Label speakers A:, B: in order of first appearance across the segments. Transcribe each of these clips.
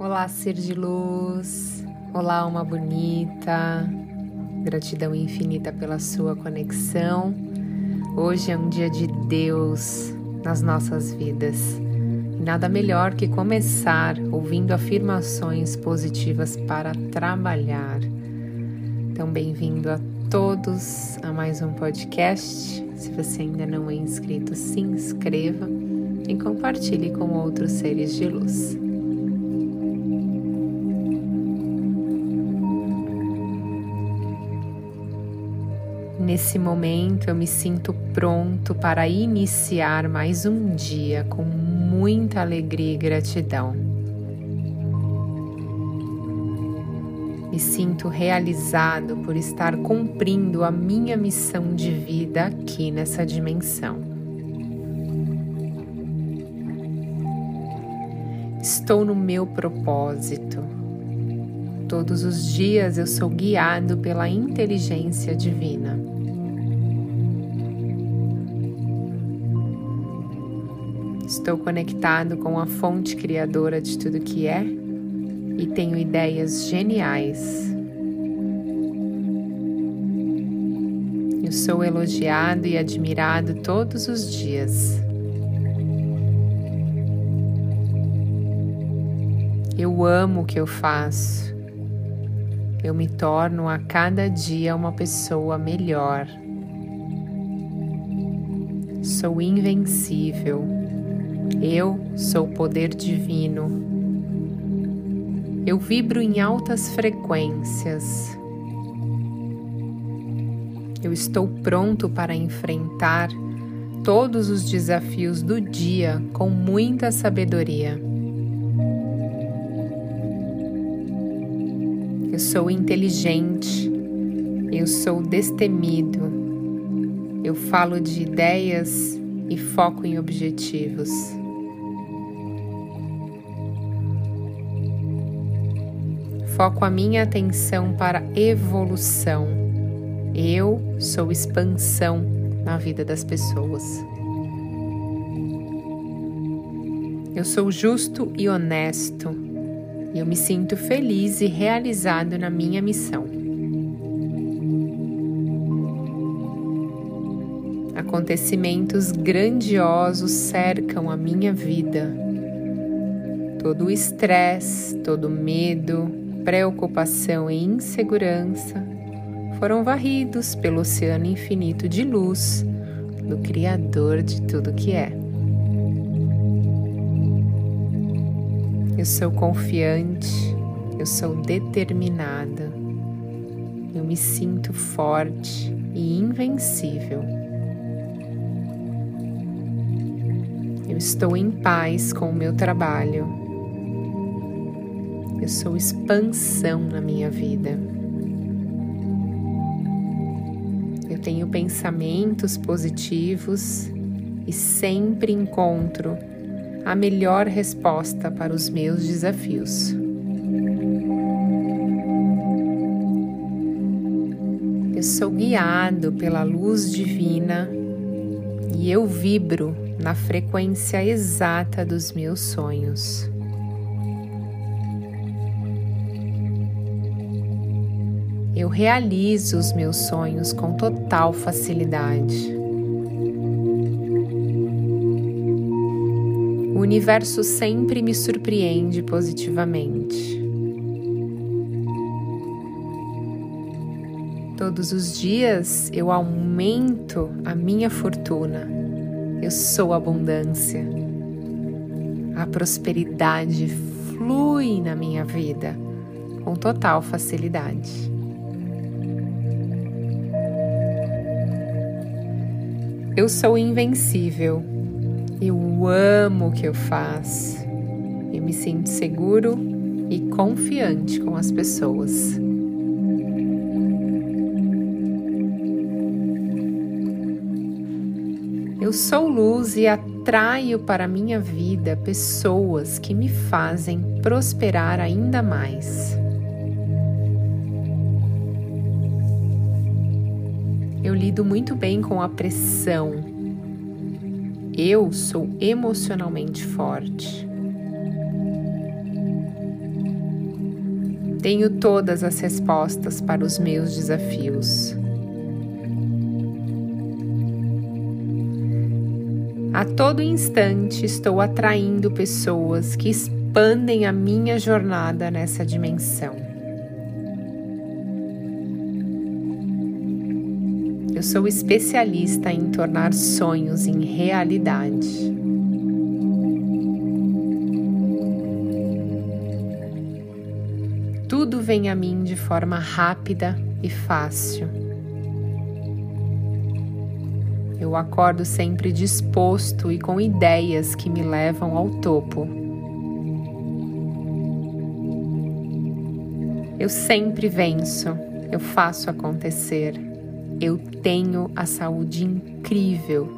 A: Olá, ser de luz. Olá, alma bonita. Gratidão infinita pela sua conexão. Hoje é um dia de Deus nas nossas vidas. E nada melhor que começar ouvindo afirmações positivas para trabalhar. Então, bem-vindo a todos a mais um podcast. Se você ainda não é inscrito, se inscreva e compartilhe com outros seres de luz. Nesse momento eu me sinto pronto para iniciar mais um dia com muita alegria e gratidão. Me sinto realizado por estar cumprindo a minha missão de vida aqui nessa dimensão. Estou no meu propósito. Todos os dias eu sou guiado pela inteligência divina. Estou conectado com a fonte criadora de tudo que é e tenho ideias geniais. Eu sou elogiado e admirado todos os dias. Eu amo o que eu faço. Eu me torno a cada dia uma pessoa melhor. Sou invencível. Eu sou poder divino. Eu vibro em altas frequências. Eu estou pronto para enfrentar todos os desafios do dia com muita sabedoria. Eu sou inteligente, eu sou destemido, eu falo de ideias e foco em objetivos. Foco a minha atenção para evolução. Eu sou expansão na vida das pessoas. Eu sou justo e honesto eu me sinto feliz e realizado na minha missão. Acontecimentos grandiosos cercam a minha vida. Todo o estresse, todo o medo, preocupação e insegurança foram varridos pelo oceano infinito de luz do Criador de tudo que é. Eu sou confiante, eu sou determinada, eu me sinto forte e invencível. Eu estou em paz com o meu trabalho eu sou expansão na minha vida. Eu tenho pensamentos positivos e sempre encontro a melhor resposta para os meus desafios. Eu sou guiado pela luz divina e eu vibro na frequência exata dos meus sonhos. Eu realizo os meus sonhos com total facilidade. O universo sempre me surpreende positivamente. Todos os dias eu aumento a minha fortuna. Eu sou abundância. A prosperidade flui na minha vida com total facilidade. Eu sou invencível. Eu amo o que eu faço. Eu me sinto seguro e confiante com as pessoas. Eu sou luz e atraio para minha vida pessoas que me fazem prosperar ainda mais. Eu lido muito bem com a pressão. Eu sou emocionalmente forte. Tenho todas as respostas para os meus desafios. A todo instante estou atraindo pessoas que expandem a minha jornada nessa dimensão. Eu sou especialista em tornar sonhos em realidade. Tudo vem a mim de forma rápida e fácil. Eu acordo sempre disposto e com ideias que me levam ao topo. Eu sempre venço, eu faço acontecer. Eu tenho a saúde incrível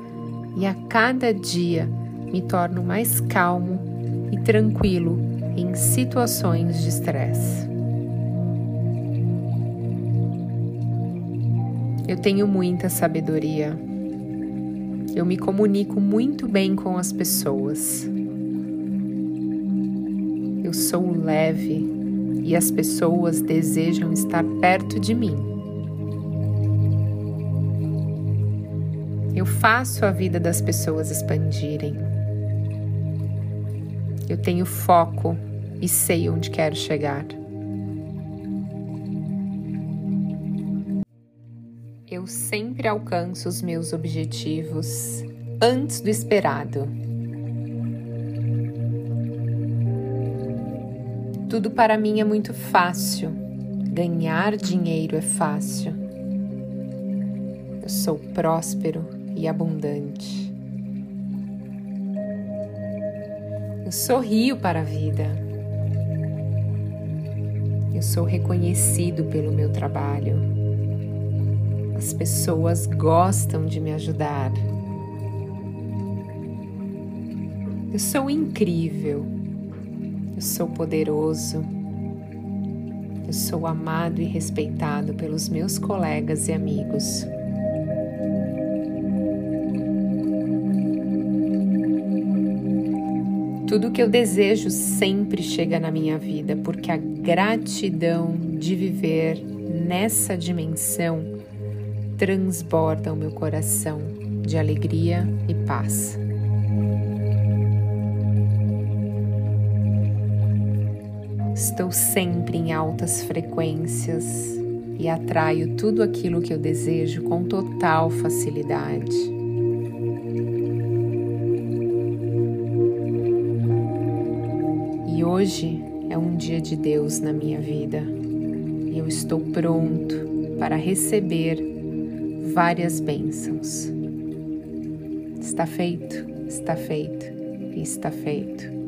A: e a cada dia me torno mais calmo e tranquilo em situações de estresse. Eu tenho muita sabedoria eu me comunico muito bem com as pessoas. Eu sou leve e as pessoas desejam estar perto de mim. Eu faço a vida das pessoas expandirem. Eu tenho foco e sei onde quero chegar. eu sempre alcanço os meus objetivos antes do esperado. Tudo para mim é muito fácil. Ganhar dinheiro é fácil. Eu sou próspero e abundante. Eu sorrio para a vida. Eu sou reconhecido pelo meu trabalho. As pessoas gostam de me ajudar. Eu sou incrível. Eu sou poderoso. Eu sou amado e respeitado pelos meus colegas e amigos. Tudo que eu desejo sempre chega na minha vida, porque a gratidão de viver nessa dimensão transborda o meu coração de alegria e paz. Estou sempre em altas frequências e atraio tudo aquilo que eu desejo com total facilidade. Hoje é um dia de Deus na minha vida e eu estou pronto para receber várias bênçãos. Está feito, está feito e está feito.